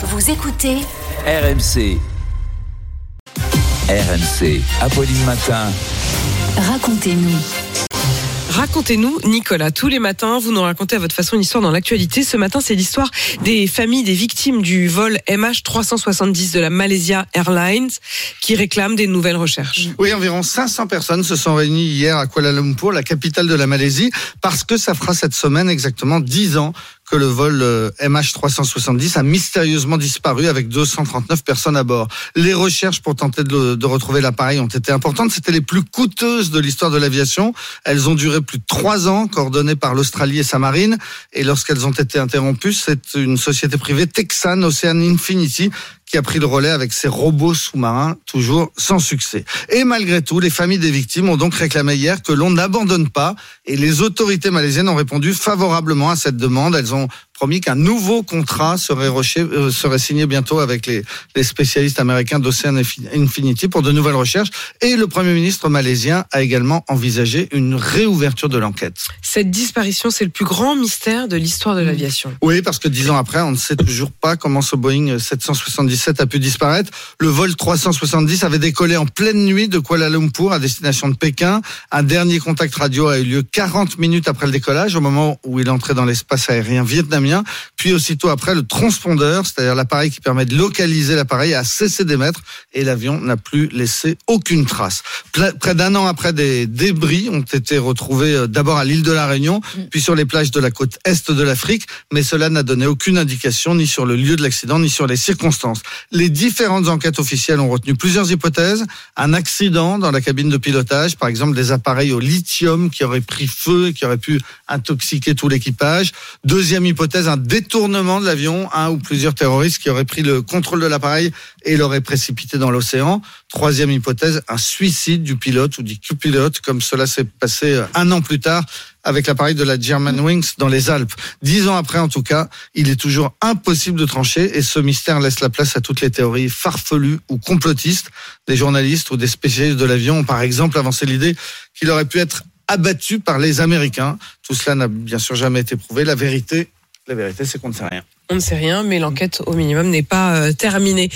Vous écoutez RMC. RMC, Apolline Matin. Racontez-nous. Racontez-nous, Nicolas, tous les matins, vous nous racontez à votre façon une histoire dans l'actualité. Ce matin, c'est l'histoire des familles des victimes du vol MH370 de la Malaysia Airlines qui réclament des nouvelles recherches. Oui, environ 500 personnes se sont réunies hier à Kuala Lumpur, la capitale de la Malaisie, parce que ça fera cette semaine exactement 10 ans que le vol euh, MH370 a mystérieusement disparu avec 239 personnes à bord. Les recherches pour tenter de, de retrouver l'appareil ont été importantes. C'était les plus coûteuses de l'histoire de l'aviation. Elles ont duré plus de trois ans, coordonnées par l'Australie et sa marine. Et lorsqu'elles ont été interrompues, c'est une société privée Texan Ocean Infinity qui a pris le relais avec ses robots sous-marins, toujours sans succès. Et malgré tout, les familles des victimes ont donc réclamé hier que l'on n'abandonne pas, et les autorités malaisiennes ont répondu favorablement à cette demande. Elles ont promis qu'un nouveau contrat serait, euh, serait signé bientôt avec les, les spécialistes américains d'Ocean Infinity pour de nouvelles recherches. Et le Premier ministre malaisien a également envisagé une réouverture de l'enquête. Cette disparition, c'est le plus grand mystère de l'histoire de l'aviation. Oui, parce que dix ans après, on ne sait toujours pas comment ce Boeing 777 a pu disparaître. Le vol 370 avait décollé en pleine nuit de Kuala Lumpur à destination de Pékin. Un dernier contact radio a eu lieu 40 minutes après le décollage, au moment où il entrait dans l'espace aérien vietnamien. Puis aussitôt après, le transpondeur, c'est-à-dire l'appareil qui permet de localiser l'appareil, a cessé d'émettre et l'avion n'a plus laissé aucune trace. Près d'un an après, des débris ont été retrouvés euh, d'abord à l'île de la Réunion, puis sur les plages de la côte est de l'Afrique, mais cela n'a donné aucune indication ni sur le lieu de l'accident ni sur les circonstances. Les différentes enquêtes officielles ont retenu plusieurs hypothèses. Un accident dans la cabine de pilotage, par exemple des appareils au lithium qui auraient pris feu et qui auraient pu intoxiquer tout l'équipage. Deuxième hypothèse, un détournement de l'avion, un ou plusieurs terroristes qui auraient pris le contrôle de l'appareil et l'auraient précipité dans l'océan. Troisième hypothèse, un suicide du pilote ou du pilote, comme cela s'est passé euh, un an plus tard avec l'appareil de la Germanwings dans les Alpes. Dix ans après, en tout cas, il est toujours impossible de trancher et ce mystère laisse la place à toutes les théories farfelues ou complotistes. Des journalistes ou des spécialistes de l'avion ont par exemple avancé l'idée qu'il aurait pu être abattu par les Américains. Tout cela n'a bien sûr jamais été prouvé. La vérité la vérité, c'est qu'on ne sait rien. On ne sait rien, mais l'enquête au minimum n'est pas euh, terminée.